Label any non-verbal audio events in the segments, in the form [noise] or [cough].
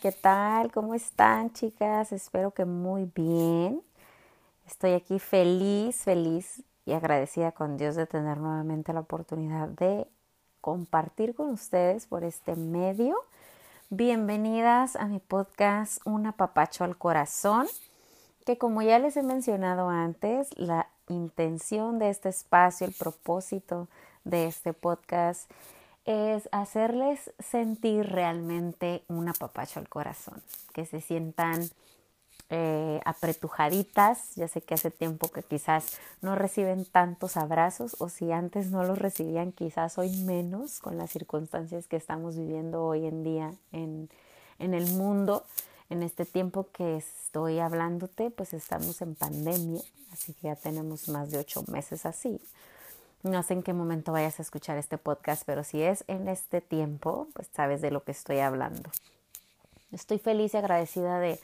¿qué tal? ¿Cómo están chicas? Espero que muy bien. Estoy aquí feliz, feliz y agradecida con Dios de tener nuevamente la oportunidad de compartir con ustedes por este medio. Bienvenidas a mi podcast Un apapacho al corazón, que como ya les he mencionado antes, la intención de este espacio, el propósito de este podcast es hacerles sentir realmente un apapacho al corazón, que se sientan eh, apretujaditas. Ya sé que hace tiempo que quizás no reciben tantos abrazos o si antes no los recibían, quizás hoy menos con las circunstancias que estamos viviendo hoy en día en, en el mundo. En este tiempo que estoy hablándote, pues estamos en pandemia, así que ya tenemos más de ocho meses así. No sé en qué momento vayas a escuchar este podcast, pero si es en este tiempo, pues sabes de lo que estoy hablando. Estoy feliz y agradecida de,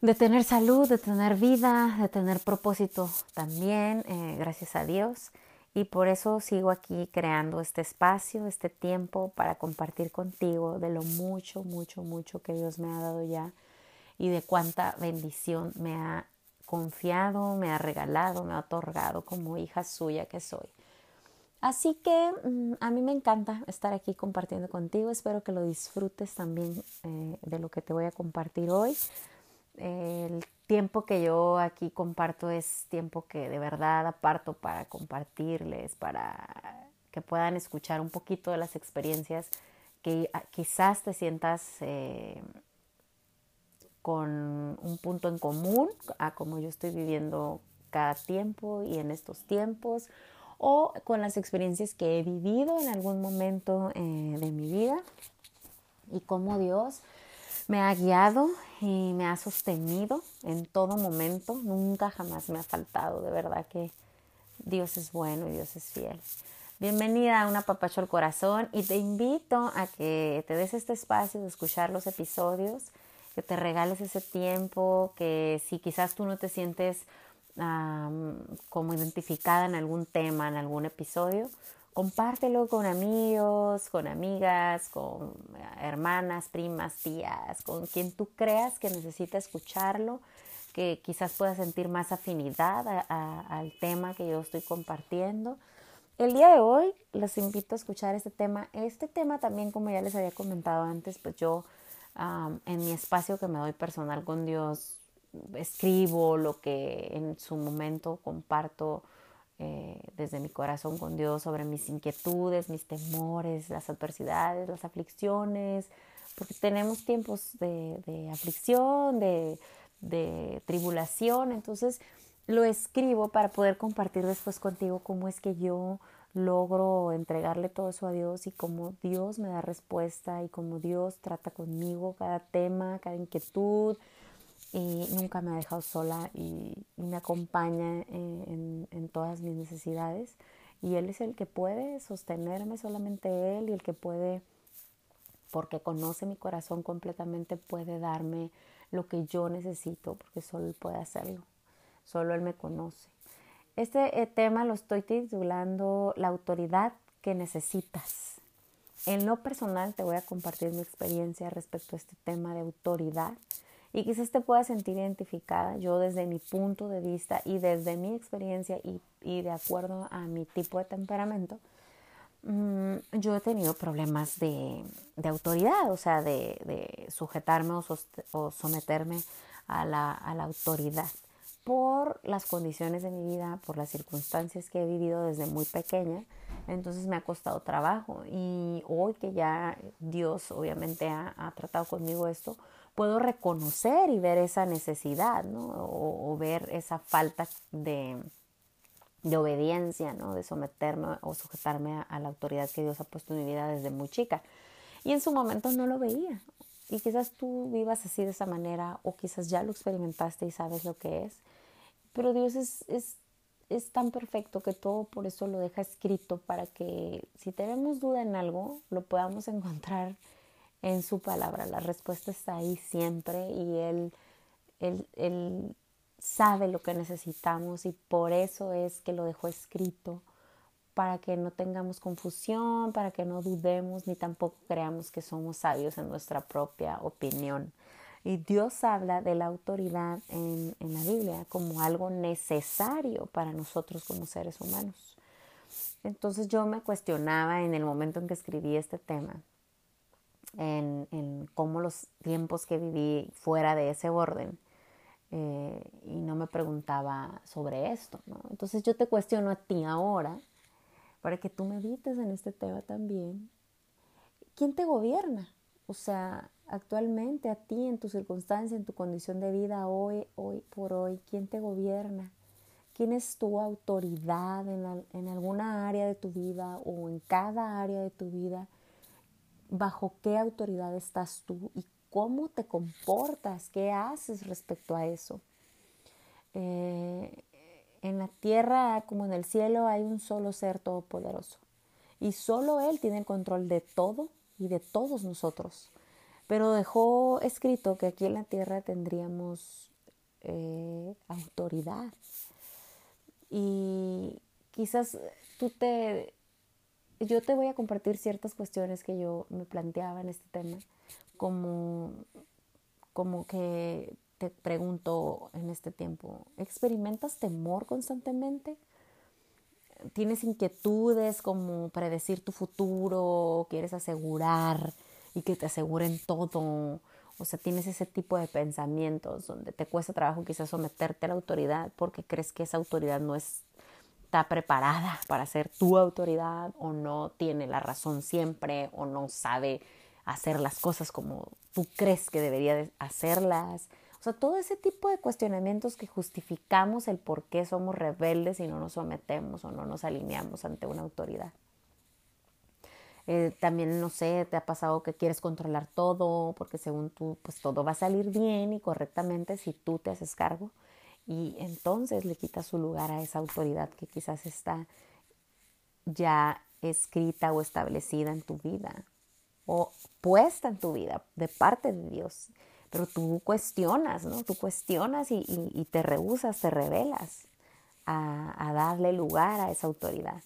de tener salud, de tener vida, de tener propósito también, eh, gracias a Dios. Y por eso sigo aquí creando este espacio, este tiempo para compartir contigo de lo mucho, mucho, mucho que Dios me ha dado ya y de cuánta bendición me ha confiado, me ha regalado, me ha otorgado como hija suya que soy. Así que mm, a mí me encanta estar aquí compartiendo contigo. Espero que lo disfrutes también eh, de lo que te voy a compartir hoy. El tiempo que yo aquí comparto es tiempo que de verdad aparto para compartirles, para que puedan escuchar un poquito de las experiencias que ah, quizás te sientas eh, con un punto en común a como yo estoy viviendo cada tiempo y en estos tiempos o con las experiencias que he vivido en algún momento eh, de mi vida y cómo Dios me ha guiado y me ha sostenido en todo momento. Nunca jamás me ha faltado, de verdad que Dios es bueno y Dios es fiel. Bienvenida a una papacho al corazón y te invito a que te des este espacio de escuchar los episodios, que te regales ese tiempo, que si quizás tú no te sientes como identificada en algún tema, en algún episodio, compártelo con amigos, con amigas, con hermanas, primas, tías, con quien tú creas que necesita escucharlo, que quizás pueda sentir más afinidad al tema que yo estoy compartiendo. El día de hoy los invito a escuchar este tema. Este tema también, como ya les había comentado antes, pues yo en mi espacio que me doy personal con Dios, escribo, lo que en su momento comparto eh, desde mi corazón con Dios sobre mis inquietudes, mis temores, las adversidades, las aflicciones, porque tenemos tiempos de, aflicción, de, de tribulación, entonces lo escribo para poder compartir después contigo cómo es que yo logro entregarle todo eso a Dios y cómo Dios me da respuesta y cómo Dios trata conmigo cada tema, cada inquietud, y nunca me ha dejado sola y, me acompaña en, en, todas mis necesidades. Y Él es el que puede sostenerme, solamente Él, y el que puede, porque conoce mi corazón completamente, puede darme lo que yo necesito, porque solo Él puede hacerlo, solo Él me conoce. Este eh, tema lo estoy titulando La autoridad que necesitas. En lo personal te voy a compartir mi experiencia respecto a este tema de autoridad y quizás te puedas sentir identificada. Yo desde mi punto de vista y desde mi experiencia y, y de acuerdo a mi tipo de temperamento, mm, yo he tenido problemas de, de autoridad, o sea, de, de sujetarme o, o someterme a la, a la autoridad por las condiciones de mi vida, por las circunstancias que he vivido desde muy pequeña, entonces me ha costado trabajo y hoy que ya Dios obviamente ha, ha tratado conmigo esto, puedo reconocer y ver esa necesidad, ¿no? O, ver esa falta de, de, obediencia, ¿no? De someterme o sujetarme a, la autoridad que Dios ha puesto en mi vida desde muy chica. Y en su momento no lo veía. Y quizás tú vivas así de esa manera o quizás ya lo experimentaste y sabes lo que es. Pero Dios es, es, es tan perfecto que todo por eso lo deja escrito para que si tenemos duda en algo, lo podamos [laughs] encontrar en su palabra. La respuesta está ahí siempre y él, él, él, sabe lo que necesitamos y por eso es que lo dejó escrito para que no tengamos confusión, para que no dudemos ni tampoco creamos que somos sabios en nuestra propia opinión. Y Dios habla de la autoridad en, en la Biblia como algo necesario para nosotros como seres humanos. Entonces yo me cuestionaba en el momento en que escribí este tema, en, en cómo los tiempos que viví fuera de ese orden, eh, y no me preguntaba sobre esto. ¿no? Entonces yo te cuestiono a ti ahora, para que tú medites en este tema también. ¿Quién te gobierna? O sea, actualmente a ti, en tu circunstancia, en tu condición de vida, hoy, hoy por hoy, ¿quién te gobierna? ¿Quién es tu autoridad en, en alguna área de tu vida o en cada área de tu vida? ¿Bajo qué autoridad estás tú y cómo te comportas, qué haces respecto a eso. Eh, en la tierra como en el cielo hay un solo ser todopoderoso y solo Él tiene el control de todo y de todos nosotros. Pero dejó escrito que aquí en la tierra tendríamos eh, autoridad. Y quizás tú te... Yo te voy a compartir ciertas cuestiones que yo me planteaba en este tema como, como que te pregunto en este tiempo, ¿experimentas temor constantemente? ¿Tienes inquietudes como predecir tu futuro? ¿Quieres asegurar y que te aseguren todo? O sea, tienes ese tipo de pensamientos donde te cuesta trabajo quizás someterte a la autoridad porque crees que esa autoridad no está preparada para ser tu autoridad o no tiene la razón siempre o no sabe hacer las cosas como tú crees que debería hacerlas. O sea, todo ese tipo de cuestionamientos que justificamos el por qué somos rebeldes y no nos sometemos o no nos alineamos ante una autoridad. Eh, también, no sé, te ha pasado que quieres controlar todo porque según tú, pues todo va a salir bien y correctamente si tú te haces cargo y entonces le quitas su lugar a esa autoridad que quizás está ya escrita o establecida en tu vida o puesta en tu vida de parte de Dios. Pero tú cuestionas, ¿no? Tú cuestionas y, te rehusas, te rebelas a, darle lugar a esa autoridad.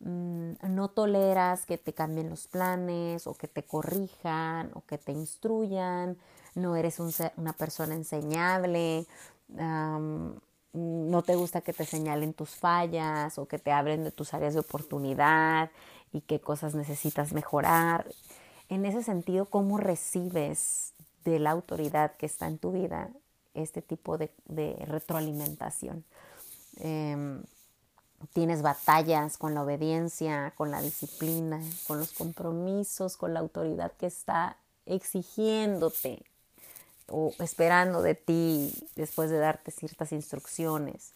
Mm, no toleras que te cambien los planes o que te corrijan o que te instruyan. No eres una persona enseñable. No te gusta que te señalen tus fallas o que te hablen de tus áreas de oportunidad y qué cosas necesitas mejorar. En ese sentido, ¿cómo recibes de la autoridad que está en tu vida este tipo de, retroalimentación? Em, tienes batallas con la obediencia, con la disciplina, con los compromisos, con la autoridad que está exigiéndote o esperando de ti después de darte ciertas instrucciones.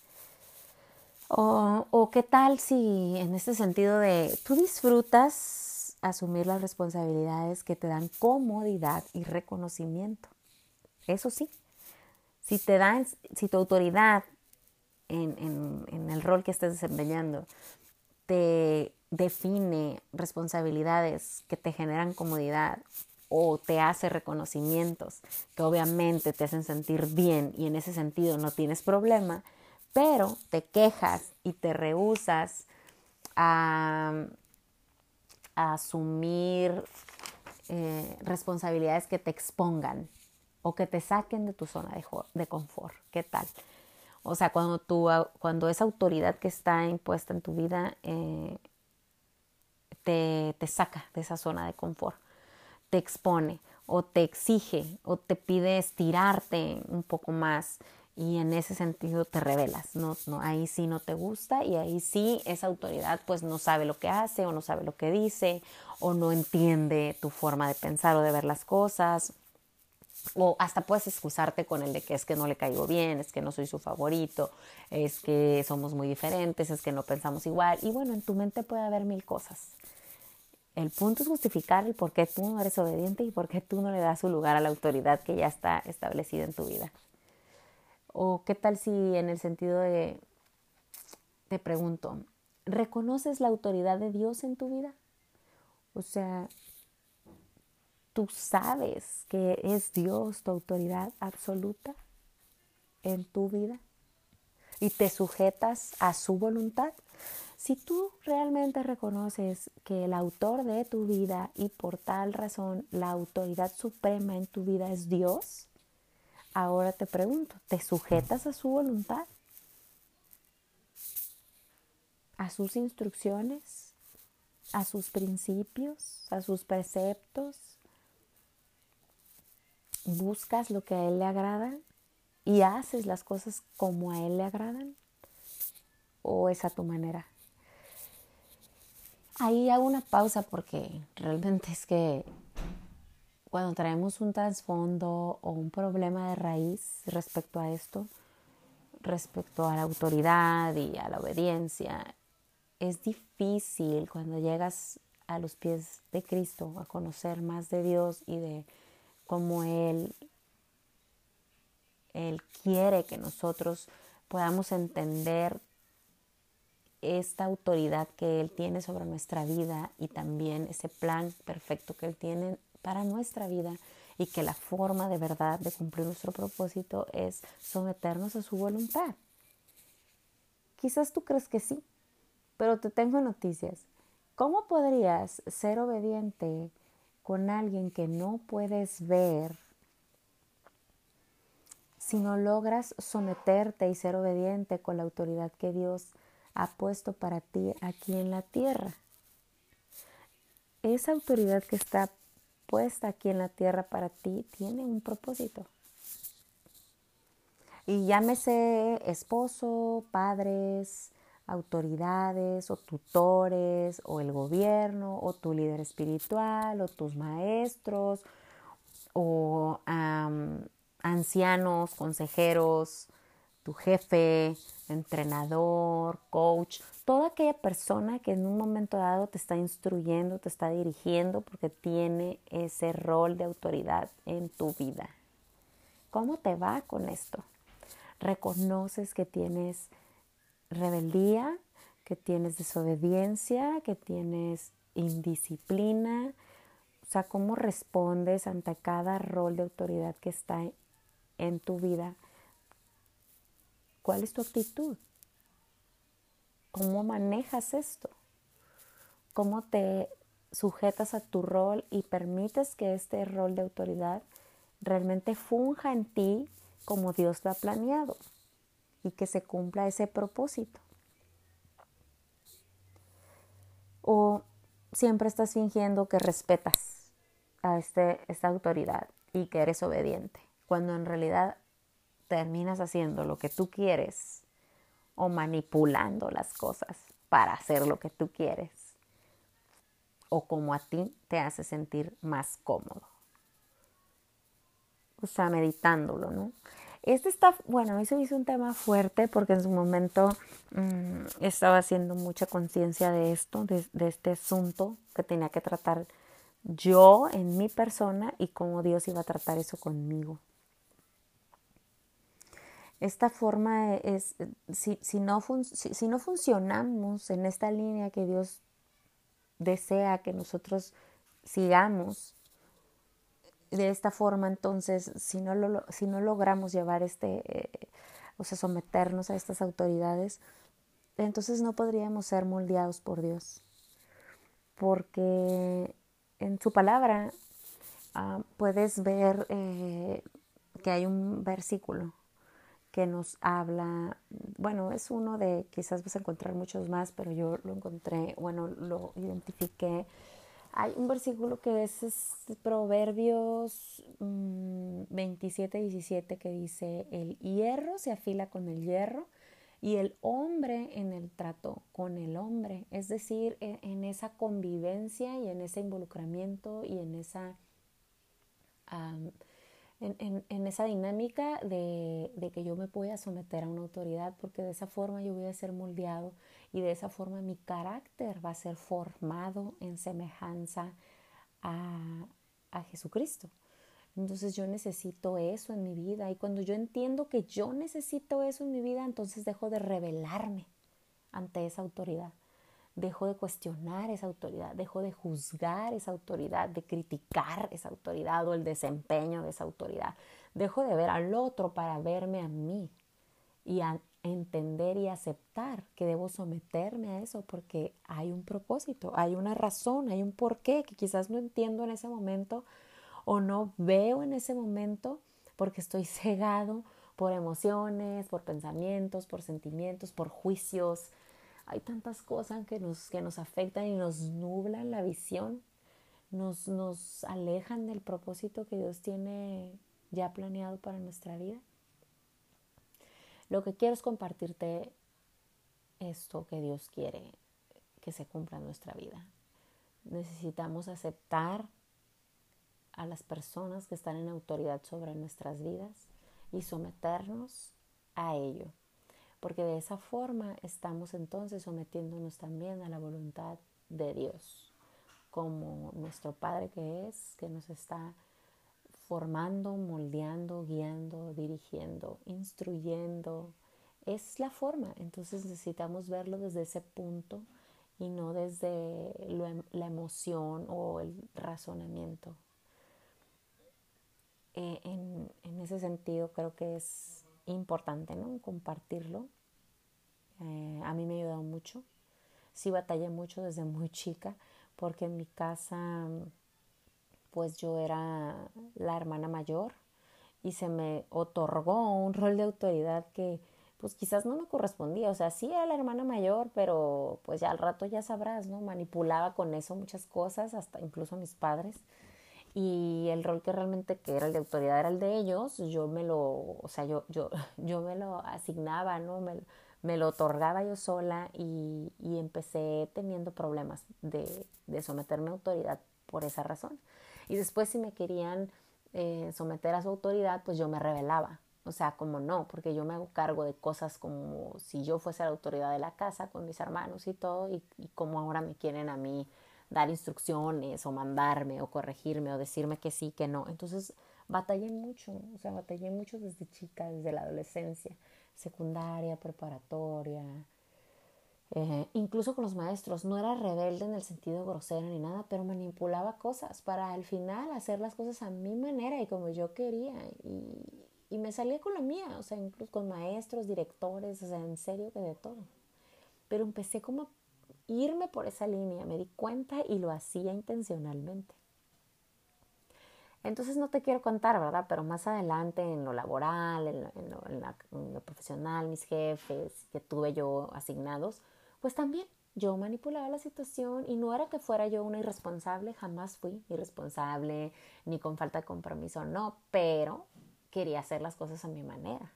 O, qué tal si en este sentido de tú disfrutas asumir las responsabilidades que te dan comodidad y reconocimiento. Eso sí, si te dan, si tu autoridad en, en el rol que estés desempeñando te define responsabilidades que te generan comodidad o te hace reconocimientos que obviamente te hacen sentir bien y en ese sentido no tienes problema, pero te quejas y te rehusas a, asumir eh, responsabilidades que te expongan o que te saquen de tu zona de, confort. ¿Qué tal? O sea, cuando, tú, cuando esa autoridad que está impuesta en tu vida eh, te, te saca de esa zona de confort, te expone o te exige o te pide estirarte un poco más, y en ese sentido te revelas, no, no, ahí sí no te gusta y ahí sí esa autoridad pues no sabe lo que hace o no sabe lo que dice o no entiende tu forma de pensar o de ver las cosas o hasta puedes excusarte con el de que es que no le caigo bien, es que no soy su favorito, es que somos muy diferentes, es que no pensamos igual y bueno, en tu mente puede haber mil cosas. El punto es justificar el por qué tú no eres obediente y por qué tú no le das su lugar a la autoridad que ya está establecida en tu vida. O qué tal si en el sentido de, te pregunto, ¿reconoces la autoridad de Dios en tu vida? O sea, tú sabes que es Dios tu autoridad absoluta en tu vida y te sujetas a su voluntad. Si tú realmente reconoces que el autor de tu vida y por tal razón la autoridad suprema en tu vida es Dios, ahora te pregunto, ¿te sujetas a su voluntad? ¿A sus instrucciones? ¿A sus principios? ¿A sus preceptos? ¿Buscas lo que a Él le agrada? ¿Y haces las cosas como a Él le agradan? ¿O es a tu manera? Ahí hago una pausa porque realmente es que cuando traemos un trasfondo o un problema de raíz respecto a esto, respecto a la autoridad y a la obediencia, es difícil cuando llegas a los pies de Cristo a conocer más de Dios y de cómo Él, Él quiere que nosotros podamos entender esta autoridad que Él tiene sobre nuestra vida y también ese plan perfecto que Él tiene para nuestra vida y que la forma de verdad de cumplir nuestro propósito es someternos a su voluntad. Quizás tú crees que sí, pero te tengo noticias. ¿Cómo podrías ser obediente con alguien que no puedes ver si no logras someterte y ser obediente con la autoridad que Dios ha puesto para ti aquí en la tierra. Esa autoridad que está puesta aquí en la tierra para ti tiene un propósito. Y llámese esposo, padres, autoridades o tutores o el gobierno o tu líder espiritual o tus maestros o ancianos, consejeros, tu jefe, entrenador, coach, toda aquella persona que en un momento dado te está instruyendo, te está dirigiendo porque tiene ese rol de autoridad en tu vida. ¿Cómo te va con esto? ¿Reconoces que tienes rebeldía, que tienes desobediencia, que tienes indisciplina? O sea, ¿cómo respondes ante cada rol de autoridad que está en tu vida? ¿Cuál es tu actitud? ¿Cómo manejas esto? ¿Cómo te sujetas a tu rol y permites que este rol de autoridad realmente funja en ti como Dios lo ha planeado y que se cumpla ese propósito? ¿O siempre estás fingiendo que respetas a este, esta autoridad y que eres obediente, cuando en realidad terminas haciendo lo que tú quieres o manipulando las cosas para hacer lo que tú quieres o como a ti te hace sentir más cómodo. O sea, meditándolo, ¿no? Este está, bueno, me hizo un tema fuerte porque en su momento mm, estaba haciendo mucha conciencia de esto, de este asunto que tenía que tratar yo en mi persona y cómo Dios iba a tratar eso conmigo. Esta forma es, si, si, no si, no funcionamos en esta línea que Dios desea que nosotros sigamos, de esta forma, entonces, si no, lo, si no logramos llevar este, eh, o sea, someternos a estas autoridades, entonces no podríamos ser moldeados por Dios. Porque en su palabra ah, puedes ver eh, que hay un versículo que nos habla, bueno, es uno de, quizás vas a encontrar muchos más, pero yo lo encontré, bueno, lo identifiqué. Hay un versículo que es, Proverbios 27, mm, 17 que dice, el hierro se afila con el hierro y el hombre en el trato con el hombre, es decir, e, en, esa convivencia y en ese involucramiento y en esa en, esa dinámica de, de, que yo me voy a someter a una autoridad, porque de esa forma yo voy a ser moldeado y de esa forma mi carácter va a ser formado en semejanza a, a Jesucristo. Entonces yo necesito eso en mi vida y cuando yo entiendo que yo necesito eso en mi vida, entonces dejo de rebelarme ante esa autoridad dejo de cuestionar esa autoridad, dejo de juzgar esa autoridad, de criticar esa autoridad o el desempeño de esa autoridad. Dejo de ver al otro para verme a mí y, entender y aceptar que debo someterme a eso porque hay un propósito, hay una razón, hay un porqué que quizás no entiendo en ese momento o no veo en ese momento porque estoy cegado por emociones, por pensamientos, por sentimientos, por juicios. Hay tantas cosas que nos, que nos afectan y nos nublan la visión, nos, nos alejan del propósito que Dios tiene ya planeado para nuestra vida. Lo que quiero es compartirte esto que Dios quiere que se cumpla en nuestra vida. Necesitamos aceptar a las personas que están en autoridad sobre nuestras vidas y someternos a ello. Porque de esa forma estamos entonces sometiéndonos también a la voluntad de Dios, como nuestro Padre que es, que nos está formando, moldeando, guiando, dirigiendo, instruyendo. Es la forma, entonces necesitamos verlo desde ese punto y no desde em, la emoción o el razonamiento. Eh, en, ese sentido creo que es importante ¿no? compartirlo. Eh, a mí me ha ayudado mucho. Sí batallé mucho desde [laughs] muy chica porque en mi casa pues yo era la hermana mayor y se me otorgó un rol de autoridad que pues quizás no me correspondía, o sea, sí era la hermana mayor, pero pues ya al rato ya sabrás, ¿no? Manipulaba con eso muchas cosas, hasta incluso mis padres. Y el rol que realmente que era el de autoridad era el de ellos, yo me lo, o sea, yo, yo, [laughs] yo me lo asignaba, ¿no? Me, me lo otorgaba yo sola y, y empecé teniendo problemas de, de someterme a autoridad por esa razón. Y después si me querían eh, someter a su autoridad, pues yo me rebelaba. O sea, como no, porque yo me hago cargo de cosas como si yo fuese la autoridad de la casa con mis hermanos y todo, y, y como ahora me quieren a mí dar instrucciones o mandarme o corregirme o decirme que sí, que no. Entonces batallé mucho, o sea, batallé mucho desde chica, desde la adolescencia, secundaria, preparatoria, eh, incluso con los maestros, no era rebelde en el sentido grosero ni nada, pero manipulaba cosas para al final hacer las cosas a mi manera y como yo quería. Y, y me salía con la mía, o sea, incluso con maestros, directores, o sea, en serio que de todo. Pero empecé como a irme por esa línea, me di cuenta y lo hacía intencionalmente. Entonces no te quiero contar, ¿verdad? Pero más adelante en lo laboral, en lo, profesional, mis jefes que tuve yo asignados, pues también yo manipulaba la situación y no era que fuera yo una irresponsable, jamás fui irresponsable ni con falta de compromiso, no, pero quería hacer las cosas a mi manera.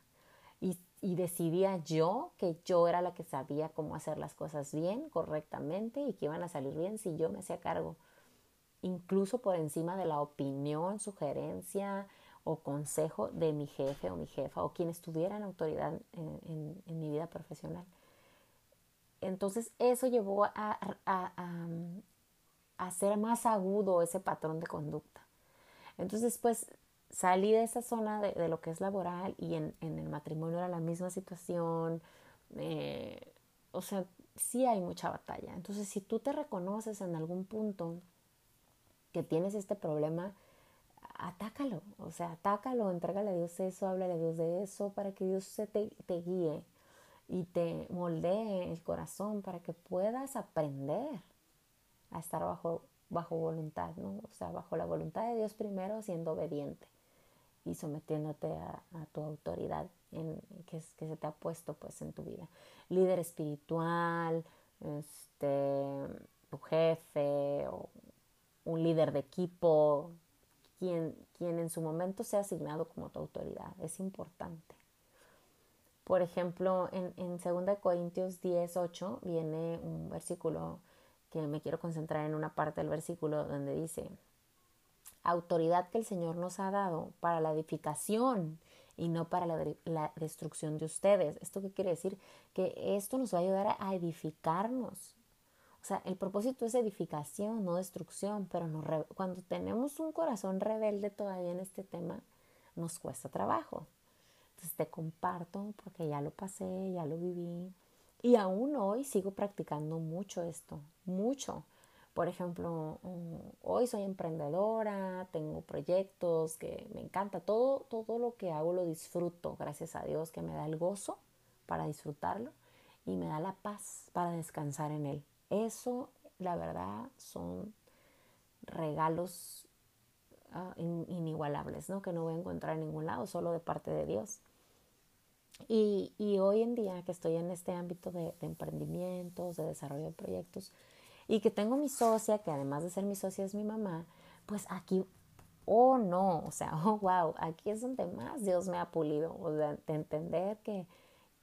Y, decidía yo que yo era la que sabía cómo hacer las cosas bien, correctamente y que iban a salir bien si yo me hacía cargo, incluso por encima de la opinión, sugerencia o consejo de mi jefe o mi jefa o quien estuviera en autoridad en, mi vida profesional. Entonces eso llevó a, a, hacer más agudo ese patrón de conducta. Entonces después salí de esa zona de, lo que es laboral y en, el matrimonio era la misma situación. Eh, o sea, sí hay mucha batalla. Entonces si tú te reconoces en algún punto que tienes este problema, atácalo, o sea, atácalo, entrégale a Dios eso, háblale a Dios de eso, para que Dios se te, te guíe y te moldee el corazón para que puedas aprender a estar bajo, bajo voluntad, ¿no? O sea, bajo la voluntad de Dios primero, siendo obediente y sometiéndote a, tu autoridad que, que, se te ha puesto pues en tu vida. Líder espiritual, este, tu jefe o un líder de equipo, quien, quien en su momento sea asignado como tu autoridad. Es importante. Por ejemplo, en, en 2 Corintios 10, 8 viene un versículo que me quiero concentrar en una parte del versículo donde dice, autoridad que el Señor nos ha dado para la edificación y no para la, destrucción de ustedes. ¿Esto qué quiere decir? Que esto nos va a ayudar a edificarnos. O sea, el propósito es edificación, no destrucción, pero cuando tenemos un corazón rebelde todavía en este tema, nos cuesta trabajo te comparto porque ya lo pasé, ya lo viví. Y aún hoy sigo practicando mucho esto, mucho. Por ejemplo, hoy soy emprendedora, tengo proyectos que me encanta, todo, todo lo que hago lo disfruto, gracias a Dios que me da el gozo para disfrutarlo y me da la paz para descansar en él. Eso, la verdad, son regalos uh, inigualables, ¿no? Que no voy a encontrar en ningún lado, solo de parte de Dios. Y, y hoy en día que estoy en este ámbito de, emprendimientos, de desarrollo de proyectos, y que tengo mi socia, que además de ser mi socia es mi mamá, pues aquí, oh no, o sea, [laughs] oh wow, aquí es donde más Dios me ha pulido, o sea, de entender que,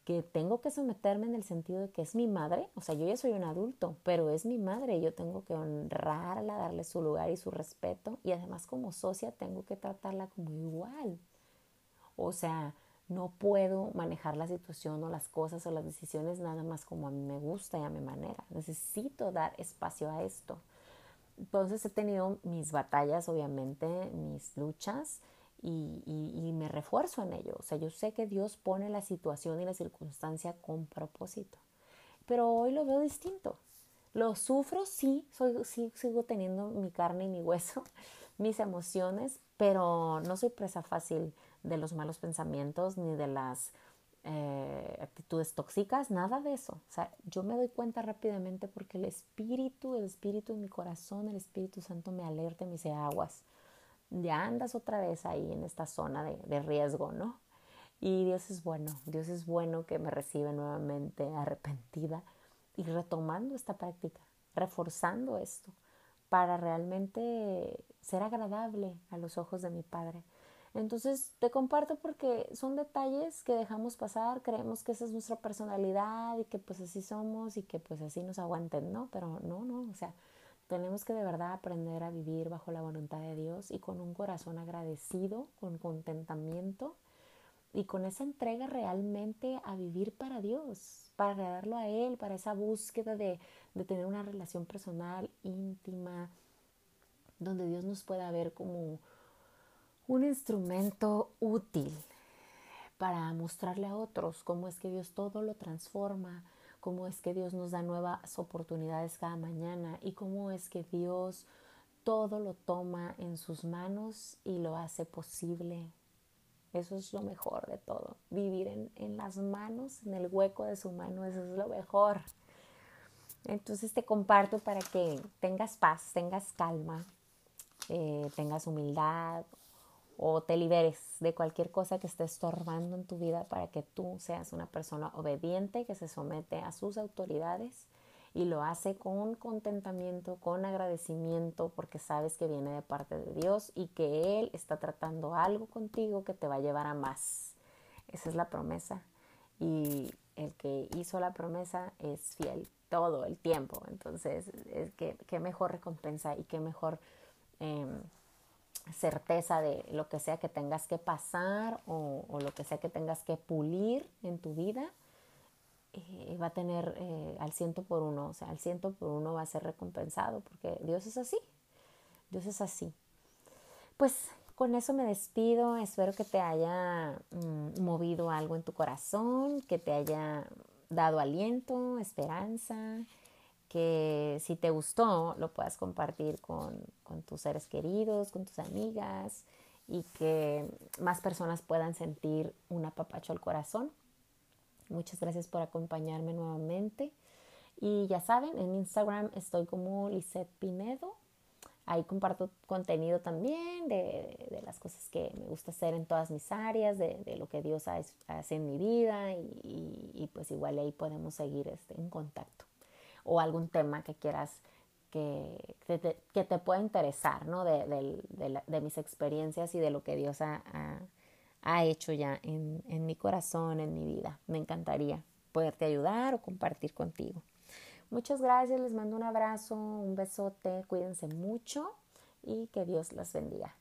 que tengo que someterme en el sentido de que es mi madre, o sea, yo ya soy un adulto, pero es mi madre yo tengo que honrarla, darle su lugar y su respeto y además como socia tengo que tratarla como igual. O sea, no puedo manejar la situación o las cosas o las decisiones nada más como a mí me gusta y a mi manera. Necesito dar espacio a esto. Entonces he tenido mis batallas, obviamente, mis luchas, y, me refuerzo en ello. O sea, yo sé que Dios pone la situación y la circunstancia con propósito. Pero hoy lo veo distinto. Lo sufro, sí, soy, sí sigo teniendo mi carne y mi hueso, [laughs] mis emociones, pero no soy presa fácil de los malos pensamientos ni de las eh, actitudes tóxicas, nada de eso. O sea, yo me doy cuenta rápidamente porque el espíritu, el espíritu en mi corazón, el Espíritu Santo me alerta y me dice aguas ya andas otra vez ahí en esta zona de, riesgo, ¿no? Y Dios es bueno, Dios es bueno que me recibe nuevamente arrepentida y retomando esta práctica, reforzando esto para realmente ser agradable a los ojos de mi Padre. Entonces te comparto porque son detalles que dejamos pasar, creemos que esa es nuestra personalidad y que pues así somos y que pues así nos aguanten, ¿no? Pero no, no, o sea, tenemos que de verdad aprender a vivir bajo la voluntad de Dios y con un corazón agradecido, con contentamiento y con esa entrega realmente a vivir para Dios, para agradarlo a Él, para esa búsqueda de, de tener una relación personal, íntima, donde Dios nos pueda ver como un instrumento útil para mostrarle a otros cómo es que Dios todo lo transforma, cómo es que Dios nos da nuevas oportunidades cada mañana y cómo es que Dios todo lo toma en sus manos y lo hace posible. Eso es lo mejor de todo. Vivir en, las manos, en el hueco de su mano, eso es lo mejor. Entonces te comparto para que tengas paz, tengas calma, eh, tengas humildad, o te liberes de cualquier cosa que esté estorbando en tu vida para que tú seas una persona obediente que se somete a sus autoridades y lo hace con contentamiento, con agradecimiento, porque sabes que viene de parte de Dios y que Él está tratando algo contigo que te va a llevar a más. Esa es la promesa. Y el que hizo la promesa es fiel todo el tiempo. Entonces, es que, qué mejor recompensa y qué mejor... Em, certeza de lo que sea que tengas que pasar o, lo que sea que tengas que pulir en tu vida, eh, va a tener eh, al ciento por uno, o sea, al ciento por uno va a ser recompensado, porque Dios es así, Dios es así. Pues con eso me despido, espero que te haya mm, movido algo en tu corazón, que te haya dado aliento, esperanza, que si te gustó lo puedas compartir con, tus seres queridos, con tus amigas y que más personas puedan sentir un apapacho al corazón. Muchas gracias por acompañarme nuevamente. Y ya saben, en Instagram estoy como Lisette Pinedo. Ahí comparto contenido también de, las cosas que me gusta hacer en todas mis áreas, de, lo que Dios hace en mi vida y, pues igual ahí podemos seguir este, en contacto o algún tema que quieras que, te, que te pueda interesar, ¿no? De, de, mis experiencias y de lo que Dios ha, ha, hecho ya en, en mi corazón, en mi vida. Me encantaría poderte ayudar o compartir contigo. Muchas gracias, les mando un abrazo, un besote, cuídense mucho y que Dios las bendiga.